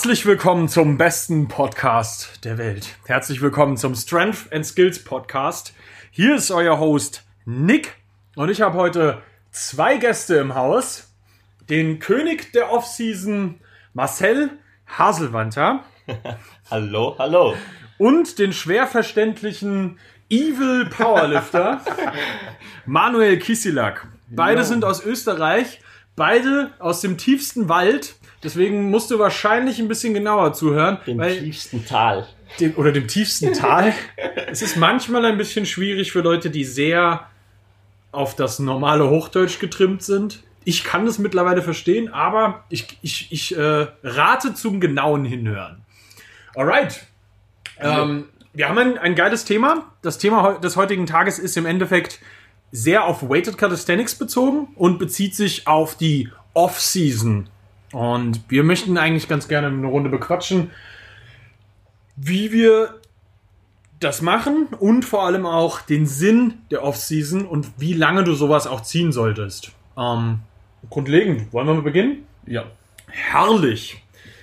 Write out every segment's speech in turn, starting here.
Herzlich willkommen zum besten Podcast der Welt. Herzlich willkommen zum Strength and Skills Podcast. Hier ist euer Host Nick und ich habe heute zwei Gäste im Haus. Den König der Offseason Marcel Haselwanter hallo, hallo. und den schwer verständlichen Evil Powerlifter Manuel Kisilak. Beide sind aus Österreich, beide aus dem tiefsten Wald. Deswegen musst du wahrscheinlich ein bisschen genauer zuhören. Im weil tiefsten Tal. dem, oder dem tiefsten Tal. es ist manchmal ein bisschen schwierig für Leute, die sehr auf das normale Hochdeutsch getrimmt sind. Ich kann das mittlerweile verstehen, aber ich, ich, ich äh, rate zum genauen Hinhören. Alright. Ähm, wir haben ein, ein geiles Thema. Das Thema des heutigen Tages ist im Endeffekt sehr auf Weighted Calisthenics bezogen und bezieht sich auf die Off-Season. Und wir möchten eigentlich ganz gerne eine Runde bequatschen, wie wir das machen und vor allem auch den Sinn der Off-Season und wie lange du sowas auch ziehen solltest. Ähm, grundlegend, wollen wir mal beginnen? Ja. Herrlich.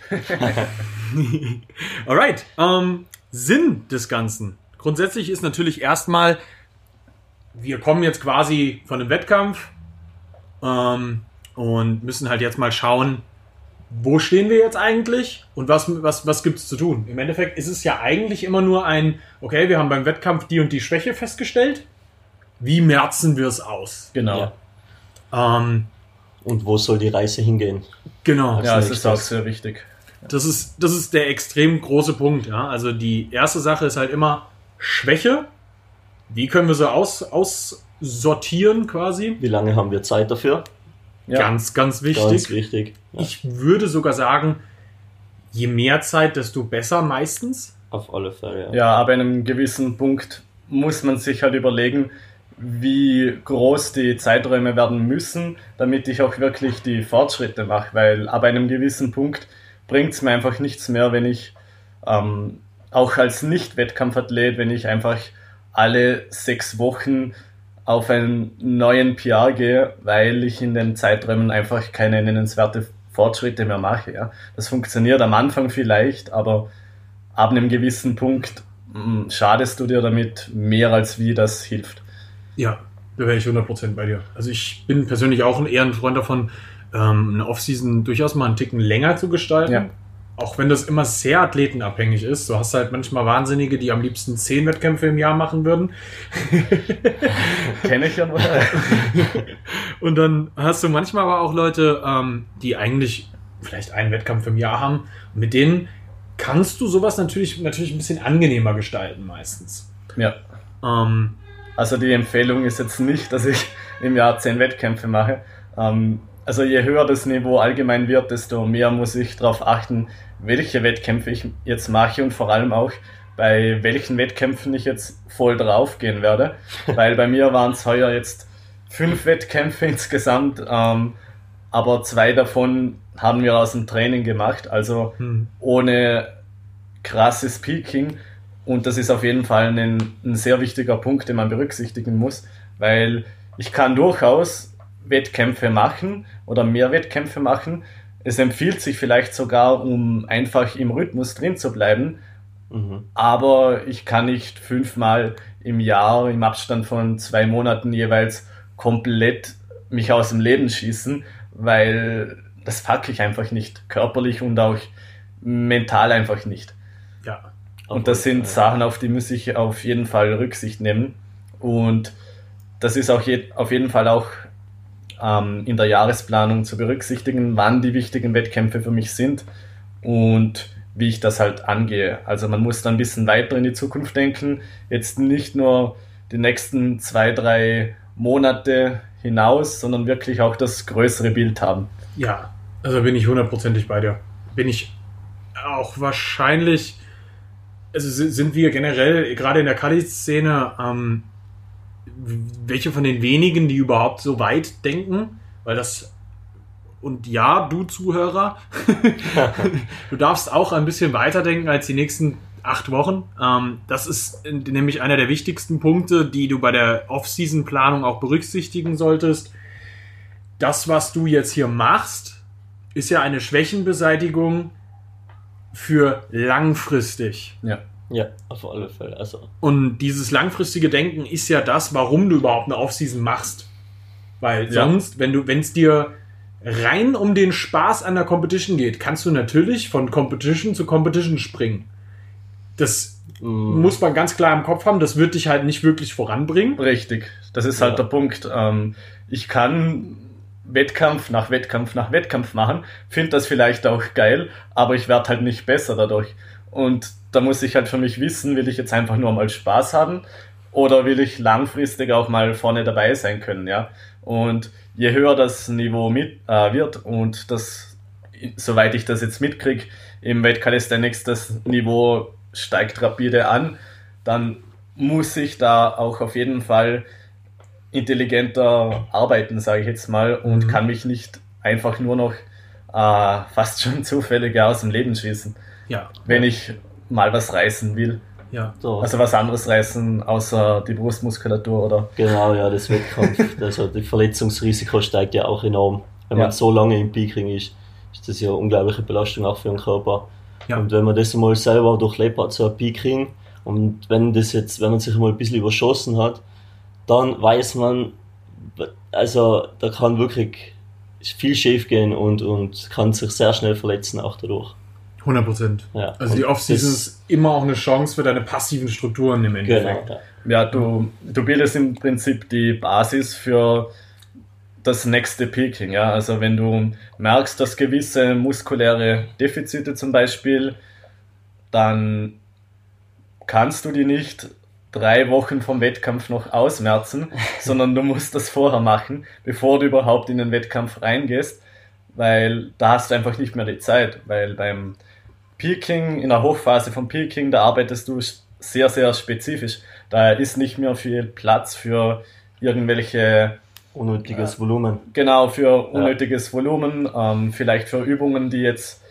Alright. Ähm, Sinn des Ganzen. Grundsätzlich ist natürlich erstmal, wir kommen jetzt quasi von einem Wettkampf ähm, und müssen halt jetzt mal schauen, wo stehen wir jetzt eigentlich und was, was, was gibt es zu tun? Im Endeffekt ist es ja eigentlich immer nur ein, okay, wir haben beim Wettkampf die und die Schwäche festgestellt. Wie merzen wir es aus? Genau. Ja. Ähm, Und wo soll die Reise hingehen? genau. Ja, nächstes. ist auch sehr wichtig. Das ist, das ist der extrem große Punkt. Ja? Also die erste Sache ist halt immer Schwäche. Wie können wir sie aus, aussortieren quasi? Wie lange haben wir Zeit dafür? Ja. Ganz, ganz wichtig. Ganz wichtig. Ja, Ich würde sogar sagen, je mehr Zeit, desto besser meistens. auf alle Fälle. Ja. Ja, aber an einem gewissen Punkt muss man sich halt überlegen, wie groß die Zeiträume werden müssen, damit ich auch wirklich die Fortschritte mache, weil ab einem gewissen Punkt bringt es mir einfach nichts mehr, wenn ich ähm, auch als Nicht-Wettkampfathlet, wenn ich einfach alle sechs Wochen auf einen neuen PR gehe, weil ich in den Zeiträumen einfach keine nennenswerte Fortschritte mehr mache. Ja. Das funktioniert am Anfang vielleicht, aber ab einem gewissen Punkt mh, schadest du dir damit mehr als wie das hilft. Ja, da wäre ich 100% bei dir. Also ich bin persönlich auch ein eher ein Freund davon, ähm, eine Offseason durchaus mal einen Ticken länger zu gestalten. Ja. Auch wenn das immer sehr athletenabhängig ist. Du hast halt manchmal Wahnsinnige, die am liebsten zehn Wettkämpfe im Jahr machen würden. Kenne ich ja noch. Und dann hast du manchmal aber auch Leute, ähm, die eigentlich vielleicht einen Wettkampf im Jahr haben. Mit denen kannst du sowas natürlich, natürlich ein bisschen angenehmer gestalten meistens. ja. Ähm, Also die Empfehlung ist jetzt nicht, dass ich im Jahr zehn Wettkämpfe mache. Ähm, also je höher das Niveau allgemein wird, desto mehr muss ich darauf achten, welche Wettkämpfe ich jetzt mache und vor allem auch bei welchen Wettkämpfen ich jetzt voll drauf gehen werde. Weil bei mir waren es heuer jetzt fünf Wettkämpfe insgesamt, ähm, aber zwei davon haben wir aus dem Training gemacht, also hm. ohne krasses Peaking. Und das ist auf jeden Fall ein, ein sehr wichtiger Punkt, den man berücksichtigen muss, weil ich kann durchaus Wettkämpfe machen oder mehr Wettkämpfe machen. Es empfiehlt sich vielleicht sogar, um einfach im Rhythmus drin zu bleiben, Mhm. aber ich kann nicht fünfmal im Jahr im Abstand von zwei Monaten jeweils komplett mich aus dem Leben schießen, weil das packe ich einfach nicht, körperlich und auch mental einfach nicht. ja. Und das sind. Sachen, auf die muss ich auf jeden Fall Rücksicht nehmen. Und das ist auch je, auf jeden Fall auch ähm, in der Jahresplanung zu berücksichtigen, wann die wichtigen Wettkämpfe für mich sind und wie ich das halt angehe. Also man muss da ein bisschen weiter in die Zukunft denken. Jetzt nicht nur die nächsten zwei, drei Monate hinaus, sondern wirklich auch das größere Bild haben. Ja, also bin ich hundertprozentig bei dir. Bin ich auch wahrscheinlich, also si- sind wir generell, gerade in der Kali-Szene, ähm, welche von den wenigen, die überhaupt so weit denken, weil das, und ja, du Zuhörer, du darfst auch ein bisschen weiterdenken als die nächsten acht Wochen. Ähm, das ist nämlich einer der wichtigsten Punkte, die du bei der Off-Season-Planung auch berücksichtigen solltest. Das, was du jetzt hier machst, ist ja eine Schwächenbeseitigung für langfristig. Ja. Ja, auf alle Fälle. Also, Und dieses langfristige Denken ist ja das, warum du überhaupt eine Offseason machst. Weil Ja. sonst, wenn du, wenn es dir rein um den Spaß an der Competition geht, kannst du natürlich von Competition zu Competition springen. Das mm, muss man ganz klar im Kopf haben, das wird dich halt nicht wirklich voranbringen. Richtig, das ist halt Ja. der Punkt. Ähm, ich kann Wettkampf nach Wettkampf nach Wettkampf machen, finde das vielleicht auch geil, aber ich werde halt nicht besser dadurch. Und da muss ich halt für mich wissen, will ich jetzt einfach nur mal Spaß haben oder will ich langfristig auch mal vorne dabei sein können, ja. Und je höher das Niveau mit, äh, wird und das, soweit ich das jetzt mitkriege, im Wettcalisthenics das Niveau steigt rapide an, dann muss ich da auch auf jeden Fall intelligenter arbeiten, sage ich jetzt mal, und Mhm. kann mich nicht einfach nur noch äh, fast schon zufällig aus dem Leben schießen, Ja, wenn ich mal was reißen will. ja. so, Also was anderes reißen, außer die Brustmuskulatur oder genau, ja, das Wettkampf. also, das Verletzungsrisiko steigt ja auch enorm. Wenn Ja. man so lange im Peaking ist, ist das ja eine unglaubliche Belastung auch für den Körper. Ja. Und wenn man das mal selber durchlebt hat, so ein Peaking, und wenn das jetzt, wenn man sich mal ein bisschen überschossen hat, dann weiß man, also da kann wirklich viel schief gehen und, und kann sich sehr schnell verletzen auch dadurch. 100 Prozent. Ja. Also die Und Offseason das- ist immer auch eine Chance für deine passiven Strukturen im Genau, Endeffekt. ja. ja, du, du bildest im Prinzip die Basis für das nächste Peaking. Ja? Also wenn du merkst, dass gewisse muskuläre Defizite zum Beispiel, dann kannst du die nicht drei Wochen vom Wettkampf noch ausmerzen, sondern du musst das vorher machen, bevor du überhaupt in den Wettkampf reingehst, weil da hast du einfach nicht mehr die Zeit, weil beim Peaking, in der Hochphase vom Peaking, da arbeitest du sehr, sehr spezifisch. Da ist nicht mehr viel Platz für irgendwelche Unnötiges Volumen. Genau, für unnötiges Volumen, ähm, vielleicht für Übungen, die jetzt,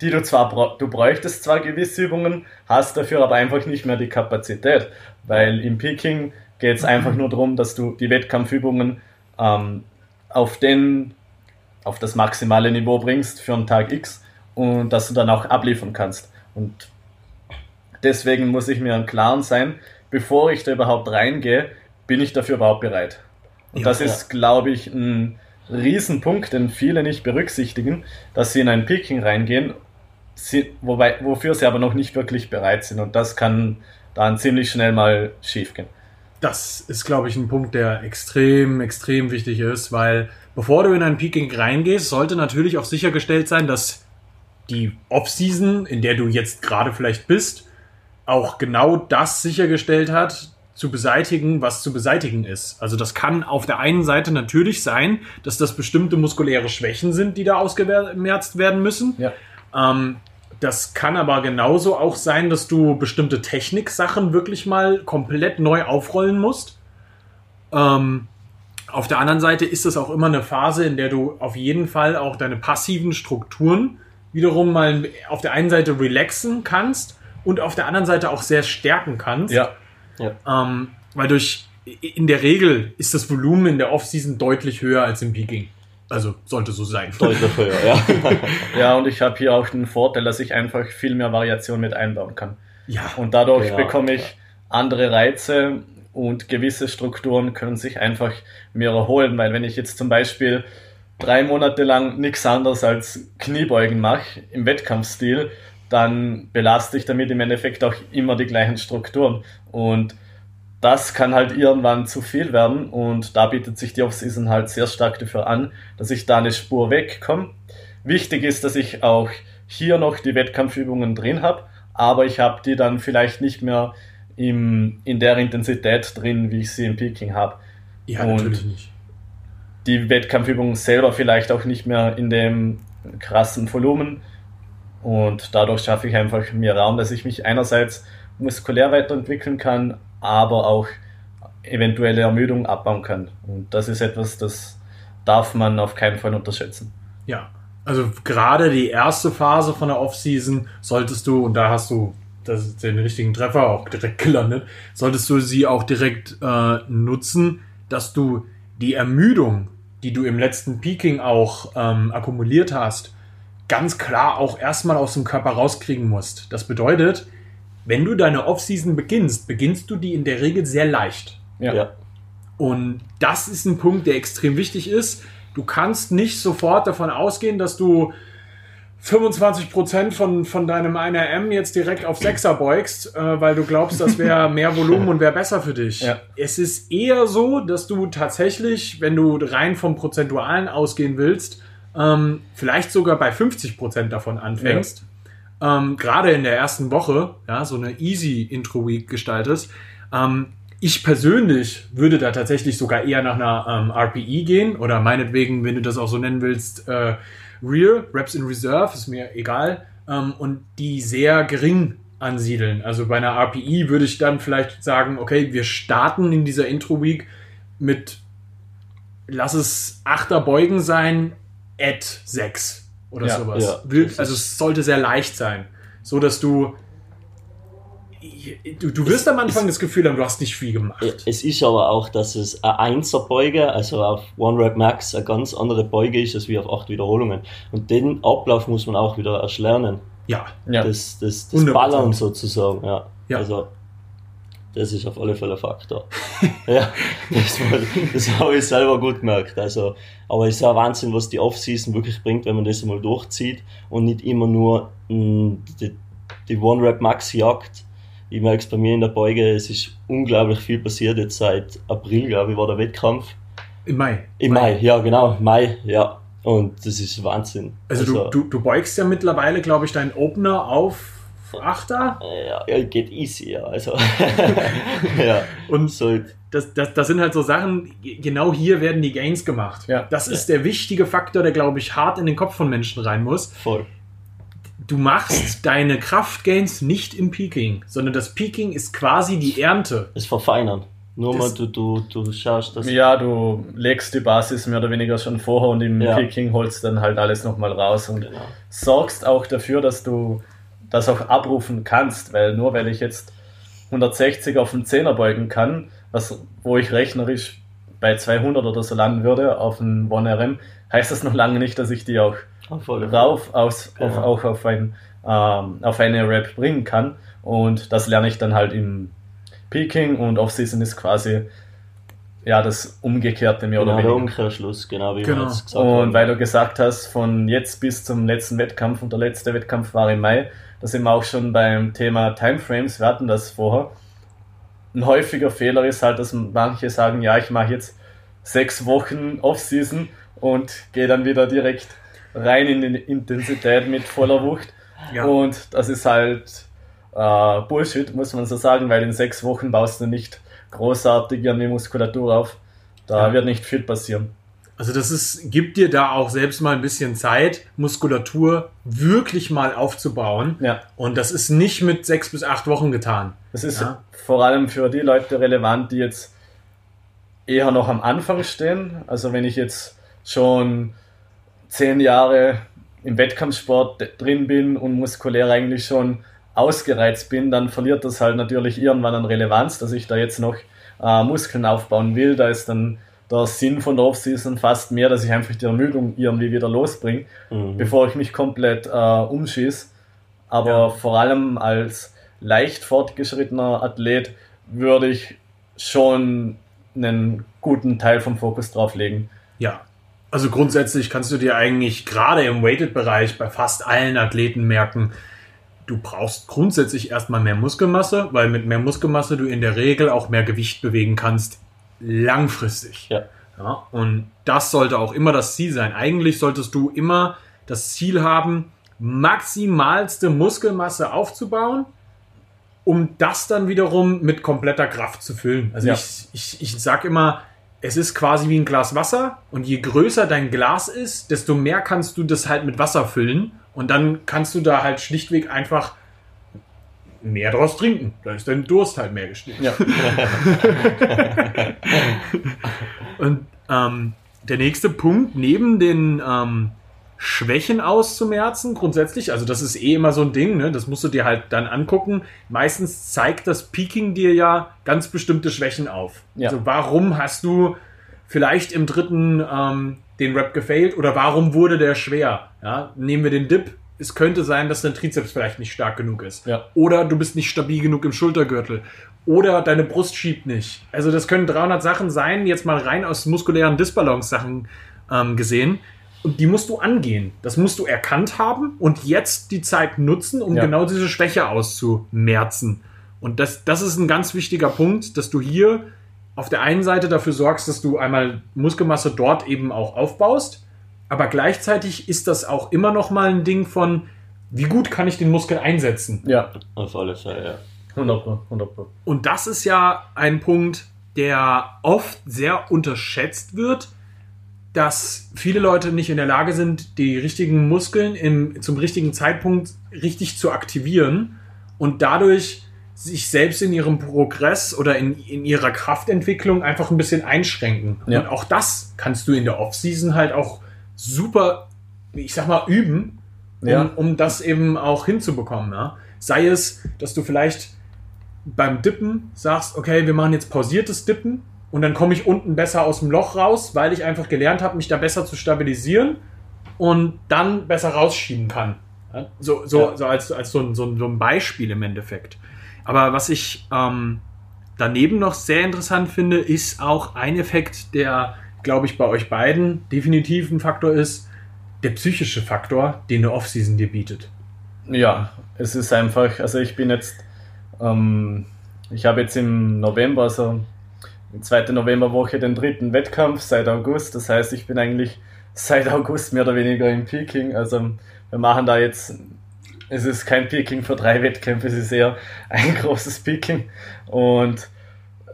die du zwar, du bräuchtest zwar gewisse Übungen, hast dafür aber einfach nicht mehr die Kapazität, weil im Peaking geht es einfach nur darum, dass du die Wettkampfübungen ähm, auf den, auf das maximale Niveau bringst für einen Tag X und dass du dann auch abliefern kannst. Und deswegen muss ich mir im Klaren sein, bevor ich da überhaupt reingehe, bin ich dafür überhaupt bereit. Und Ja, das ist, glaube ich, ein Riesenpunkt, den viele nicht berücksichtigen, dass sie in ein Peaking reingehen, sie, wobei, wofür sie aber noch nicht wirklich bereit sind. Und das kann dann ziemlich schnell mal schiefgehen. Das ist, glaube ich, ein Punkt, der extrem, extrem wichtig ist, weil bevor du in ein Peaking reingehst, sollte natürlich auch sichergestellt sein, dass die Off-Season, in der du jetzt gerade vielleicht bist, auch genau das sichergestellt hat, zu beseitigen, was zu beseitigen ist. Also das kann auf der einen Seite natürlich sein, dass das bestimmte muskuläre Schwächen sind, die da ausgemerzt werden müssen. Ja. Ähm, das kann aber genauso auch sein, dass du bestimmte Techniksachen wirklich mal komplett neu aufrollen musst. Ähm, auf der anderen Seite ist das auch immer eine Phase, in der du auf jeden Fall auch deine passiven Strukturen wiederum mal auf der einen Seite relaxen kannst und auf der anderen Seite auch sehr stärken kannst. Ja, Ähm, weil durch in der Regel ist das Volumen in der Offseason deutlich höher als im Peaking. Also sollte so sein. Deutlich höher, ja. ja, und ich habe hier auch den Vorteil, dass ich einfach viel mehr Variation mit einbauen kann. Ja, Und dadurch Genau, bekomme ich andere Reize und gewisse Strukturen können sich einfach mehr erholen, weil wenn ich jetzt zum Beispiel drei Monate lang nichts anderes als Kniebeugen mache im Wettkampfstil, dann belaste ich damit im Endeffekt auch immer die gleichen Strukturen. Und das kann halt irgendwann zu viel werden und da bietet sich die Offseason halt sehr stark dafür an, dass ich da eine Spur wegkomme. Wichtig ist, dass ich auch hier noch die Wettkampfübungen drin habe, aber ich habe die dann vielleicht nicht mehr im, in der Intensität drin, wie ich sie im Peaking habe. ja Und- natürlich nicht. Die Wettkampfübungen selber vielleicht auch nicht mehr in dem krassen Volumen und dadurch schaffe ich einfach mehr Raum, dass ich mich einerseits muskulär weiterentwickeln kann, aber auch eventuelle Ermüdung abbauen kann. Und das ist etwas, das darf man auf keinen Fall unterschätzen. Ja, also gerade die erste Phase von der Offseason solltest du, und da hast du das den richtigen Treffer auch direkt gelandet, solltest du sie auch direkt äh, nutzen, dass du die Ermüdung, die du im letzten Peaking auch ähm, akkumuliert hast, ganz klar auch erstmal aus dem Körper rauskriegen musst. Das bedeutet, wenn du deine Offseason beginnst, beginnst du die in der Regel sehr leicht. Ja. Ja. Und das ist ein Punkt, der extrem wichtig ist. Du kannst nicht sofort davon ausgehen, dass du 25% von, von deinem 1RM jetzt direkt auf 6er beugst, äh, weil du glaubst, das wäre mehr Volumen und wäre besser für dich. Ja. Es ist eher so, dass du tatsächlich, wenn du rein vom Prozentualen ausgehen willst, ähm, vielleicht sogar bei 50% davon anfängst. Ähm, Gerade in der ersten Woche, ja, so eine easy Intro-Week gestaltest. Ähm, ich persönlich würde da tatsächlich sogar eher nach einer ähm, RPE gehen oder meinetwegen, wenn du das auch so nennen willst, äh, Rear, Reps in Reserve, ist mir egal, ähm, und die sehr gering ansiedeln. Also bei einer RPE würde ich dann vielleicht sagen, okay, wir starten in dieser Intro-Week mit, lass es Achter Beugen sein, at 6 oder Ja, sowas. ja, also es sollte sehr leicht sein, so dass du Du, du wirst am Anfang das Gefühl haben, du hast nicht viel gemacht. Es ist aber auch, dass es eine Einser-Beuge, also auf One Rep Max, eine ganz andere Beuge ist als wie auf acht Wiederholungen. Und den Ablauf muss man auch wieder erst lernen. Ja, Ja. Das, das, das 100%. Ballern sozusagen, ja. Ja. Also, das ist auf alle Fälle ein Faktor. ja, das, das habe ich selber gut gemerkt. Also, aber es ist ja Wahnsinn, was die Off-Season wirklich bringt, wenn man das einmal durchzieht und nicht immer nur mh, die, die One-Rep-Max jagt. Ich merke es bei mir in der Beuge, es ist unglaublich viel passiert. Jetzt seit April, glaube ich, war der Wettkampf. im Mai. Im Mai, ja, genau, Mai, ja. Und das ist Wahnsinn. Also, du, du, du beugst ja mittlerweile, glaube ich, deinen Opener auf Achter. ja, ja, geht easy, ja. Also, ja. Und So, das, das, das sind halt so Sachen, genau hier werden die Gains gemacht. Ja. Das ist der wichtige Faktor, der, glaube ich, hart in den Kopf von Menschen rein muss. voll. Du machst deine Kraftgains nicht im Peaking, sondern das Peaking ist quasi die Ernte. Es verfeinern. Nur Das- mal, du, du, du schaust, dass. Ja, du legst die Basis mehr oder weniger schon vorher und im Ja. Picking holst dann halt alles nochmal raus und Genau. sorgst auch dafür, dass du das auch abrufen kannst, weil nur weil ich jetzt 160 auf den Zehner beugen kann, was, wo ich rechnerisch bei 200 oder so landen würde auf einen 1RM, heißt das noch lange nicht, dass ich die auch rauf aus, auf, Genau. auch auf, ein, ähm, auf eine Rap bringen kann. Und das lerne ich dann halt im Peaking und Off-Season ist quasi ja das Umgekehrte mehr Genau, oder der weniger. Umkehrschluss, genau wie Genau. wir jetzt gesagt Und haben. weil du gesagt hast, von jetzt bis zum letzten Wettkampf und der letzte Wettkampf war im Mai, da sind wir auch schon beim Thema Timeframes, wir hatten das vorher. Ein häufiger Fehler ist halt, dass manche sagen, ja, ich mache jetzt sechs Wochen Off-Season und gehe dann wieder direkt rein in die Intensität mit voller Wucht. Ja. Und das ist halt äh, Bullshit, muss man so sagen, weil in sechs Wochen baust du nicht großartig irgendwie Muskulatur auf. Da Ja. wird nicht viel passieren. Also das ist, gibt dir da auch selbst mal ein bisschen Zeit, Muskulatur wirklich mal aufzubauen. Ja. Und das ist nicht mit sechs bis acht Wochen getan. Das ist Ja. vor allem für die Leute relevant, die jetzt eher noch am Anfang stehen. Also wenn ich jetzt schon zehn Jahre im Wettkampfsport drin bin und muskulär eigentlich schon ausgereizt bin, dann verliert das halt natürlich irgendwann an Relevanz, dass ich da jetzt noch äh, Muskeln aufbauen will. Da ist dann der Sinn von der Offseason fast mehr, dass ich einfach die Ermüdung irgendwie wieder losbringe Mhm. bevor ich mich komplett äh, umschieß. Aber Ja. vor allem als leicht fortgeschrittener Athlet würde ich schon einen guten Teil vom Fokus drauf legen. Ja. Also grundsätzlich kannst du dir eigentlich gerade im Weighted-Bereich bei fast allen Athleten merken, du brauchst grundsätzlich erstmal mehr Muskelmasse, weil mit mehr Muskelmasse du in der Regel auch mehr Gewicht bewegen kannst, langfristig. Ja. Ja, und das sollte auch immer das Ziel sein. Eigentlich solltest du immer das Ziel haben, maximalste Muskelmasse aufzubauen, um das dann wiederum mit kompletter Kraft zu füllen. Also Ja. ich, ich, ich sag immer, es ist quasi wie ein Glas Wasser und je größer dein Glas ist, desto mehr kannst du das halt mit Wasser füllen und dann kannst du da halt schlichtweg einfach mehr draus trinken. Da ist dein Durst halt mehr gestillt. Ja. Und ähm, der nächste Punkt, neben den ähm, Schwächen auszumerzen, grundsätzlich, also das ist eh immer so ein Ding, ne? das musst du dir halt dann angucken. Meistens zeigt das Peaking dir ja ganz bestimmte Schwächen auf. Ja. Also warum hast du vielleicht im dritten ähm, den Rap gefailt oder warum wurde der schwer? Ja, nehmen wir den Dip. Es könnte sein, dass dein Trizeps vielleicht nicht stark genug ist. Ja. Oder du bist nicht stabil genug im Schultergürtel. Oder deine Brust schiebt nicht. Also das können 300 Sachen sein, jetzt mal rein aus muskulären Disbalance-Sachen ähm, gesehen. Und die musst du angehen. Das musst du erkannt haben und jetzt die Zeit nutzen, um Ja. genau diese Schwäche auszumerzen. Und das, das ist ein ganz wichtiger Punkt, dass du hier auf der einen Seite dafür sorgst, dass du einmal Muskelmasse dort eben auch aufbaust, aber gleichzeitig ist das auch immer noch mal ein Ding von, wie gut kann ich den Muskel einsetzen? Ja, Auf alle Fälle, ja. 100 Pro, 100 Pro. Und das ist ja ein Punkt, der oft sehr unterschätzt wird, dass viele Leute nicht in der Lage sind, die richtigen Muskeln im, zum richtigen Zeitpunkt richtig zu aktivieren und dadurch sich selbst in ihrem Progress oder in, in ihrer Kraftentwicklung einfach ein bisschen einschränken. Ja. Und auch das kannst du in der Offseason halt auch super, ich sag mal, üben, um, Ja. um das eben auch hinzubekommen. Ja? Sei es, dass du vielleicht beim Dippen sagst, okay, wir machen jetzt pausiertes Dippen und dann komme ich unten besser aus dem Loch raus, weil ich einfach gelernt habe, mich da besser zu stabilisieren und dann besser rausschieben kann. So, so, Ja. so als, als so, ein, so, ein, so ein Beispiel im Endeffekt. Aber was ich ähm, daneben noch sehr interessant finde, ist auch ein Effekt, der, glaube ich, bei euch beiden definitiv ein Faktor ist, der psychische Faktor, den eine Offseason dir bietet. Ja, es ist einfach, also ich bin jetzt, ähm, ich habe jetzt im November, also die zweite Novemberwoche, den dritten Wettkampf seit August. Das heißt, ich bin eigentlich seit August mehr oder weniger im Peking. Also wir machen da jetzt, es ist kein Peking für drei Wettkämpfe, es ist eher ein großes Peking. Und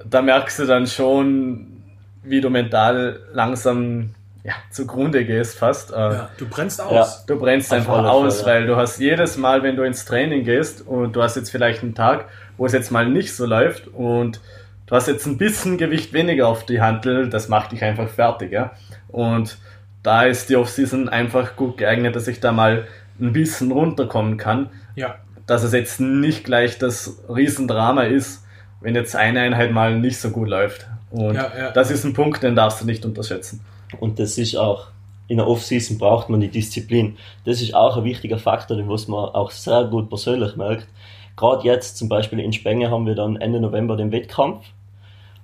da merkst du dann schon, wie du mental langsam ja, zugrunde gehst fast. Äh, Ja, du brennst aus. Ja. Du brennst Auf einfach aus, ja. weil du hast jedes Mal, wenn du ins Training gehst und du hast jetzt vielleicht einen Tag, wo es jetzt mal nicht so läuft und du hast jetzt ein bisschen Gewicht weniger auf die Hantel, das macht dich einfach fertig, ja. Und da ist die Offseason einfach gut geeignet, dass ich da mal ein bisschen runterkommen kann, Ja. dass es jetzt nicht gleich das Riesendrama ist, wenn jetzt eine Einheit mal nicht so gut läuft. Und Ja, ja. das ist ein Punkt, den darfst du nicht unterschätzen. Und das ist auch, in der Off-Season braucht man die Disziplin. Das ist auch ein wichtiger Faktor, den was man auch sehr gut persönlich merkt. Gerade jetzt zum Beispiel in Spenge haben wir dann Ende November den Wettkampf.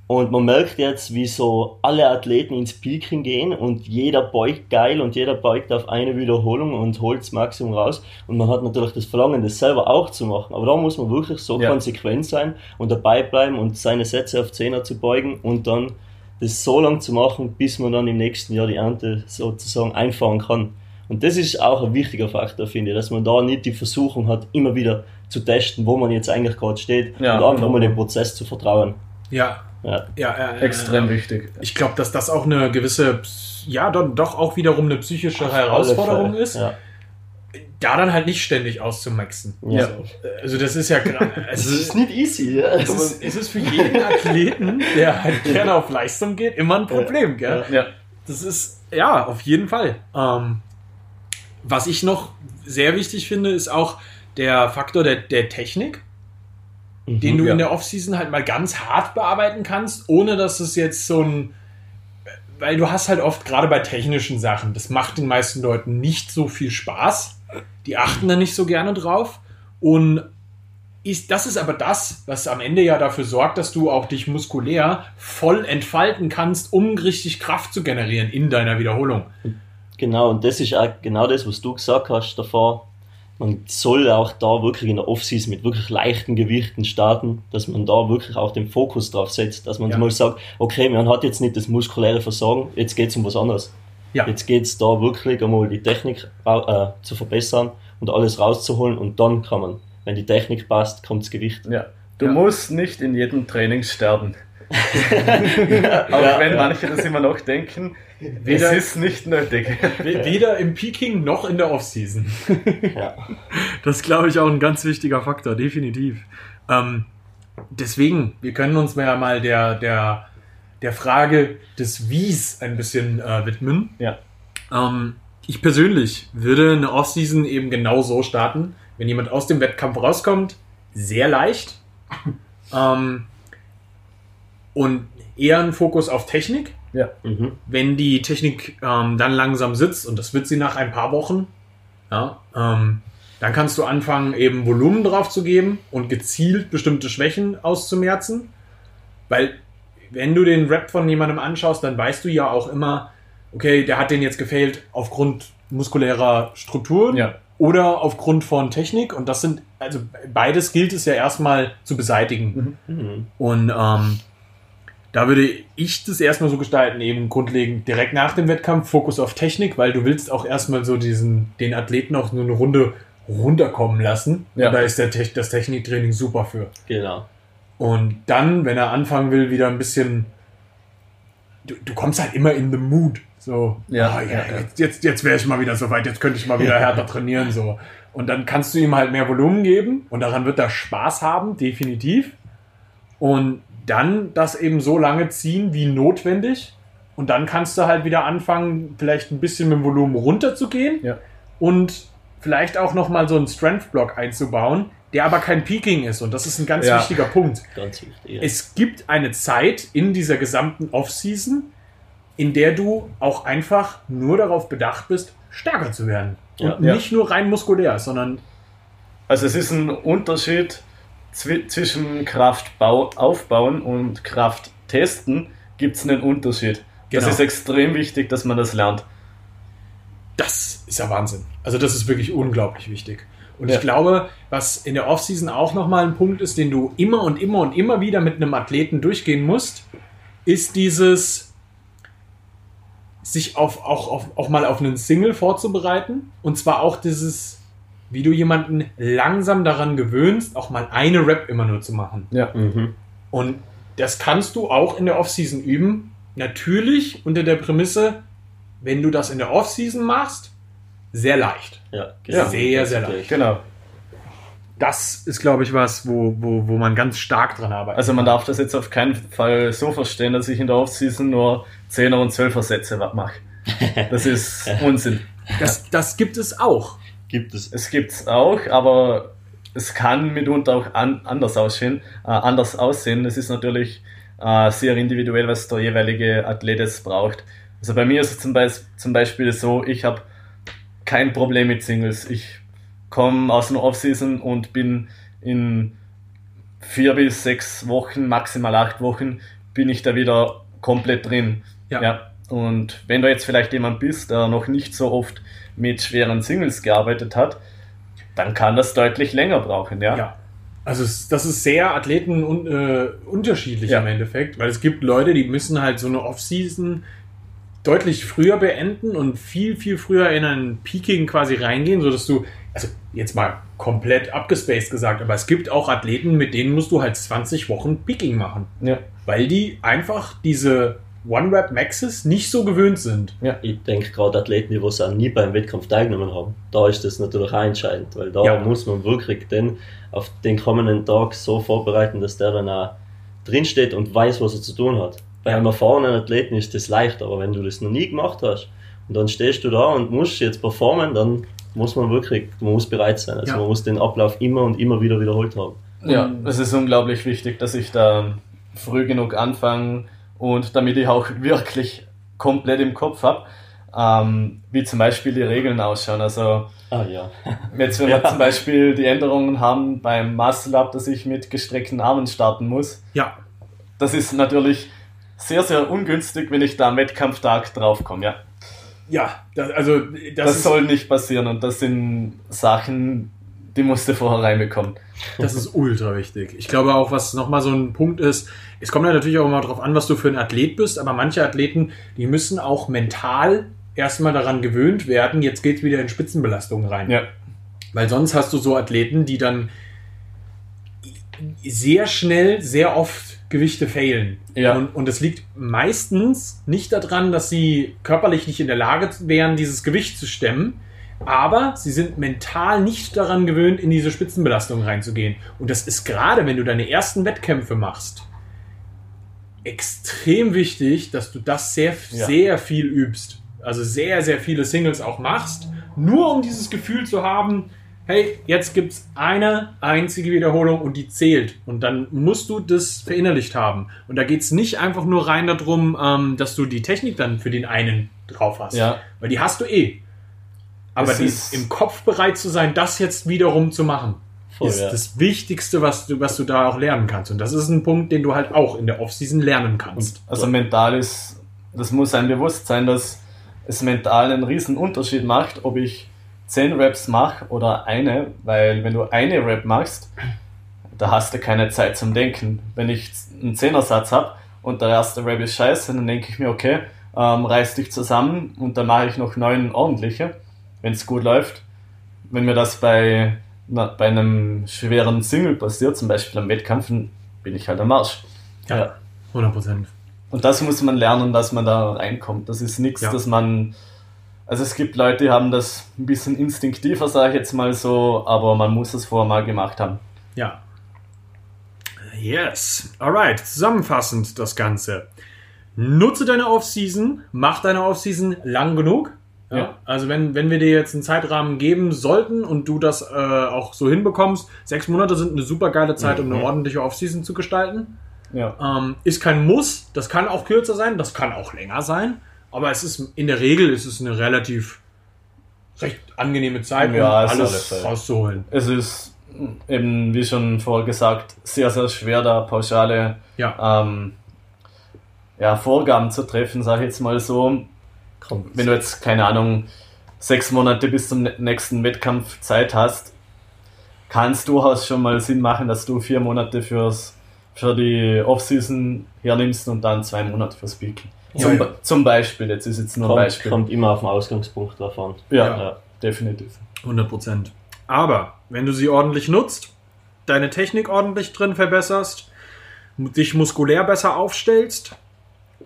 Und man merkt jetzt, wie so alle Athleten ins Peaking gehen und jeder beugt geil und jeder beugt auf eine Wiederholung und holt das Maximum raus. Und man hat natürlich das Verlangen, das selber auch zu machen. Aber da muss man wirklich so Ja. konsequent sein und dabei bleiben und seine Sätze auf Zehner zu beugen und dann das so lang zu machen, bis man dann im nächsten Jahr die Ernte sozusagen einfahren kann. Und das ist auch ein wichtiger Faktor, finde ich, dass man da nicht die Versuchung hat, immer wieder zu testen, wo man jetzt eigentlich gerade steht Ja, und einfach genau. mal dem Prozess zu vertrauen. Ja, Ja. ja, ja, ja, Extrem ja. wichtig. Ich glaube, dass das auch eine gewisse, ja, dann doch auch wiederum eine psychische Herausforderung Alle Fälle. ist, Ja. da dann halt nicht ständig auszumaxen. Ja. Also, also das ist ja gerade, Es es ist ist, nicht easy, ja. es ist, es ist für jeden Athleten, der halt gerne auf Leistung geht, immer ein Problem, gell? Ja. Das ist, ja, auf jeden Fall. Ähm, was ich noch sehr wichtig finde, ist auch der Faktor der, der Technik, den du ja. in der Offseason halt mal ganz hart bearbeiten kannst, ohne dass es jetzt so ein. Weil du hast halt oft gerade bei technischen Sachen, das macht den meisten Leuten nicht so viel Spaß. Die achten da nicht so gerne drauf. Und ist, das ist aber das, was am Ende ja dafür sorgt, dass du auch dich muskulär voll entfalten kannst, um richtig Kraft zu generieren in deiner Wiederholung. Genau, und das ist auch genau das, was du gesagt hast davor. Man soll auch da wirklich in der Offseason mit wirklich leichten Gewichten starten, dass man da wirklich auch den Fokus drauf setzt, dass man Ja. mal sagt, okay, man hat jetzt nicht das muskuläre Versagen, jetzt geht's um was anderes. Ja. Jetzt geht's da wirklich einmal die Technik äh, zu verbessern und alles rauszuholen und dann kann man, wenn die Technik passt, kommt das Gewicht. Ja. Du Ja. musst nicht in jedem Training sterben. Auch Ja, wenn ja. manche das immer noch denken, Weder- es ist nicht nötig. We- Weder im Peaking noch in der Offseason. Ja. Das ist, glaube ich, auch ein ganz wichtiger Faktor, definitiv. Ähm, deswegen, wir können uns ja mal der, der, der Frage des Wies ein bisschen äh, widmen. Ja. Ähm, ich persönlich würde eine Offseason eben genau so starten, wenn jemand aus dem Wettkampf rauskommt, sehr leicht. ähm, und eher einen Fokus auf Technik. Ja. Mhm. Wenn die Technik ähm, dann langsam sitzt, und das wird sie nach ein paar Wochen, ja, ähm, dann kannst du anfangen, eben Volumen drauf zu geben und gezielt bestimmte Schwächen auszumerzen. Weil, wenn du den Rap von jemandem anschaust, dann weißt du ja auch immer, okay, der hat den jetzt gefailt aufgrund muskulärer Strukturen Ja. oder aufgrund von Technik. Und das sind, also beides gilt es ja erstmal zu beseitigen. Mhm. Und ähm, da würde ich das erstmal so gestalten, eben grundlegend direkt nach dem Wettkampf, Fokus auf Technik, weil du willst auch erstmal so diesen, den Athleten auch nur eine Runde runterkommen lassen. Ja. Und da ist der, Tech- das Techniktraining super für. Genau. Und dann, wenn er anfangen will, wieder ein bisschen. Du, du kommst halt immer in the mood. So, Ja, ah, ja, ja, ja. jetzt, jetzt, jetzt wäre ich mal wieder so weit, jetzt könnte ich mal wieder härter trainieren. So. Und dann kannst du ihm halt mehr Volumen geben und daran wird er Spaß haben, definitiv. Und dann das eben so lange ziehen wie notwendig. Und dann kannst du halt wieder anfangen, vielleicht ein bisschen mit dem Volumen runterzugehen Ja. und vielleicht auch nochmal so einen Strength-Block einzubauen, der aber kein Peaking ist. Und das ist ein ganz Ja. wichtiger Punkt. Ganz wichtig. Ja. Es gibt eine Zeit in dieser gesamten Off-Season, in der du auch einfach nur darauf bedacht bist, stärker zu werden. Ja. Und Ja. nicht nur rein muskulär, sondern Also es ist ein Unterschied zwi zwischen Kraftbau aufbauen und Kraft testen. Gibt es einen Unterschied? Genau. Das ist extrem wichtig, dass man das lernt. das ist ja Wahnsinn. Also das ist wirklich unglaublich wichtig. Und Ja. ich glaube, was in der Offseason auch nochmal ein Punkt ist, den du immer und immer und immer wieder mit einem Athleten durchgehen musst, ist dieses sich auf, auch, auf, auch mal auf einen Single vorzubereiten. Und zwar auch dieses, wie du jemanden langsam daran gewöhnst, auch mal eine Rap immer nur zu machen. Ja. Mhm. Und das kannst du auch in der Offseason üben. Natürlich unter der Prämisse, wenn du das in der Offseason machst, sehr leicht. Ja, Ja. Sehr, sehr Natürlich. Genau. Das ist, glaube ich, was, wo, wo, wo man ganz stark dran arbeitet. Also man darf das jetzt auf keinen Fall so verstehen, dass ich in der Offseason nur 10er und 12er Sätze mache. Das ist Unsinn. das, das gibt es auch. Gibt es. Es gibt's auch, aber es kann mitunter auch an, anders aussehen. Äh, anders aussehen. Es ist natürlich äh, sehr individuell, was der jeweilige Athlet jetzt braucht. Also bei mir ist es zum, Beis zum Beispiel so, ich habe kein Problem mit Singles. Ich komme aus einer Offseason und bin in vier bis sechs Wochen, maximal acht Wochen, bin ich da wieder komplett drin. Ja. ja. Und wenn du jetzt vielleicht jemand bist, der noch nicht so oft mit schweren Singles gearbeitet hat, dann kann das deutlich länger brauchen, ja. Ja. Also das ist sehr Athleten un, äh, unterschiedlich Ja. im Endeffekt, weil es gibt Leute, die müssen halt so eine Offseason deutlich früher beenden und viel, viel früher in ein Peaking quasi reingehen, sodass du, also jetzt mal komplett abgespaced gesagt, aber es gibt auch Athleten, mit denen musst du halt 20 Wochen Peaking machen, Ja. weil die einfach diese One-Rap-Maxes nicht so gewöhnt sind. Ich denke gerade Athleten, die was auch nie beim Wettkampf teilgenommen haben, da ist das natürlich auch entscheidend, weil da Ja. muss man wirklich den auf den kommenden Tag so vorbereiten, dass der dann auch drinsteht und weiß, was er zu tun hat. Bei Ja. einem erfahrenen Athleten ist das leicht, aber wenn du das noch nie gemacht hast und dann stehst du da und musst jetzt performen, dann muss man wirklich, man muss bereit sein. Also Ja. man muss den Ablauf immer und immer wieder wiederholt haben. Ja, es ist unglaublich wichtig, dass ich da früh genug anfange und damit ich auch wirklich komplett im Kopf habe, ähm, wie zum Beispiel die Regeln ausschauen. Also Ah ja. jetzt, wenn wir Ja. zum Beispiel die Änderungen haben beim Muscle Up, dass ich mit gestreckten Armen starten muss, Ja, das ist natürlich sehr, sehr ungünstig, wenn ich da am Wettkampftag draufkomme. Ja. ja, das, also das, Das, ist, soll nicht passieren und das sind Sachen, die musst du vorher reinbekommen. Das ist ultra wichtig. Ich glaube auch, was nochmal so ein Punkt ist, es kommt ja natürlich auch immer darauf an, was du für ein Athlet bist, aber manche Athleten, die müssen auch mental erstmal daran gewöhnt werden, jetzt geht's wieder in Spitzenbelastung rein. Ja. Weil sonst hast du so Athleten, die dann sehr schnell, sehr oft Gewichte failen. Ja. Und, und es liegt meistens nicht daran, dass sie körperlich nicht in der Lage wären, dieses Gewicht zu stemmen, aber sie sind mental nicht daran gewöhnt, in diese Spitzenbelastung reinzugehen. Und das ist gerade, wenn du deine ersten Wettkämpfe machst, extrem wichtig, dass du das sehr, Ja. sehr viel übst. Also sehr, sehr viele Singles auch machst, nur um dieses Gefühl zu haben, hey, jetzt gibt es eine einzige Wiederholung und die zählt. Und dann musst du das verinnerlicht haben. Und da geht es nicht einfach nur rein darum, ähm, dass du die Technik dann für den einen drauf hast. Ja. Weil die hast du eh. Aber Es die, ist- im Kopf bereit zu sein, das jetzt wiederum zu machen, Voll, ist ja. das Wichtigste, was du, was du da auch lernen kannst. Und das ist ein Punkt, den du halt auch in der Offseason lernen kannst. Also mental ist, das muss einem bewusst sein, dass es mental einen riesen Unterschied macht, ob ich 10 Raps mache oder eine, weil wenn du eine Rap machst, da hast du keine Zeit zum Denken. Wenn ich einen Zehnersatz habe und der erste Rap ist scheiße, dann denke ich mir, okay, ähm, reiß dich zusammen und dann mache ich noch neun ordentliche, wenn es gut läuft. Wenn mir das bei, na, bei einem schweren Single passiert, zum Beispiel am Wettkampf, bin ich halt am Arsch. Ja. 100 Prozent. Und das muss man lernen, dass man da reinkommt. Das ist nichts, Ja. dass man. Also es gibt Leute, die haben das ein bisschen instinktiver, sage ich jetzt mal so, aber man muss es vorher mal gemacht haben. Ja. Yes. Alright. Zusammenfassend das Ganze. Nutze deine Offseason, mach deine Offseason lang genug. Ja. Ja. Also wenn, wenn wir dir jetzt einen Zeitrahmen geben sollten und du das äh, auch so hinbekommst, sechs Monate sind eine super geile Zeit, um Mhm. eine ordentliche Offseason zu gestalten. Ja. Ähm, ist kein Muss, das kann auch kürzer sein, das kann auch länger sein, aber es ist in der Regel ist es eine relativ recht angenehme Zeit, um Ja, alles Fälle. rauszuholen. Es ist eben, wie schon vorher gesagt, sehr, sehr schwer, da pauschale Ja. ähm, ja, Vorgaben zu treffen, sage ich jetzt mal so. Kommt. Wenn du jetzt, keine Ahnung, sechs Monate bis zum nä- nächsten Wettkampf Zeit hast, kann es durchaus schon mal Sinn machen, dass du vier Monate fürs, für die Offseason hernimmst und dann zwei Monate fürs Peak. Ja, Zum, ja. Be- zum Beispiel, jetzt ist jetzt nur ein kommt, Beispiel. kommt immer auf den Ausgangspunkt drauf an. Ja, Ja. definitiv. 100 Prozent. Aber wenn du sie ordentlich nutzt, deine Technik ordentlich drin verbesserst, dich muskulär besser aufstellst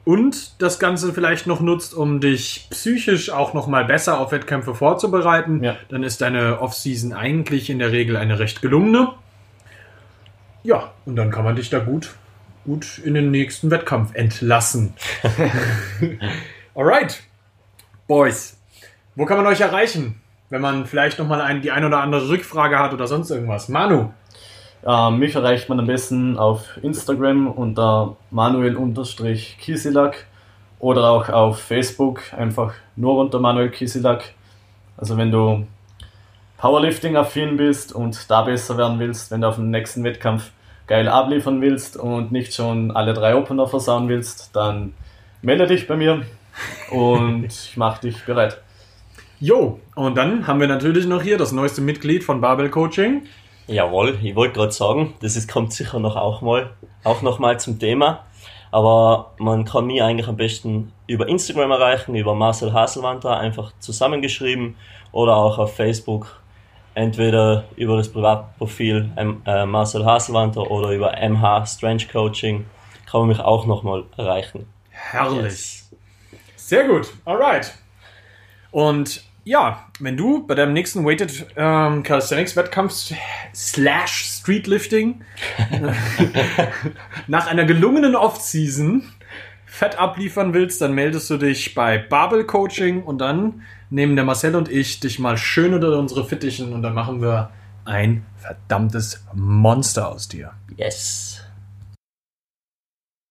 und das Ganze vielleicht noch nutzt, um dich psychisch auch noch mal besser auf Wettkämpfe vorzubereiten, Ja. dann ist deine Offseason eigentlich in der Regel eine recht gelungene. Ja, und dann kann man dich da gut, gut in den nächsten Wettkampf entlassen. Alright, Boys, wo kann man euch erreichen? Wenn man vielleicht noch mal ein, die ein oder andere Rückfrage hat oder sonst irgendwas. Manu, Äh, mich erreicht man am besten auf Instagram unter manuel-kisilak oder auch auf Facebook einfach nur unter Manuel Kisilak. Also wenn du Powerlifting-affin bist und da besser werden willst, wenn du auf dem nächsten Wettkampf geil abliefern willst und nicht schon alle drei Opener versauen willst, dann melde dich bei mir und ich mache dich bereit. Jo, und dann haben wir natürlich noch hier das neueste Mitglied von Barbell Coaching. Jawohl, ich wollte gerade sagen, das ist, kommt sicher noch auch mal, auch noch mal zum Thema. Aber man kann mich eigentlich am besten über Instagram erreichen, über Marcel Haselwanter, einfach zusammengeschrieben, oder auch auf Facebook, entweder über das Privatprofil ähm, äh, Marcel Haselwanter oder über MH Strange Coaching, kann man mich auch noch mal erreichen. Herrlich. Yes. Sehr gut, alright. Und ja, wenn du bei deinem nächsten Weighted ähm, Calisthenics Wettkampf slash Streetlifting nach einer gelungenen Off-Season fett abliefern willst, dann meldest du dich bei Babel Coaching und dann nehmen der Marcel und ich dich mal schön unter unsere Fittichen und dann machen wir ein verdammtes Monster aus dir. Yes.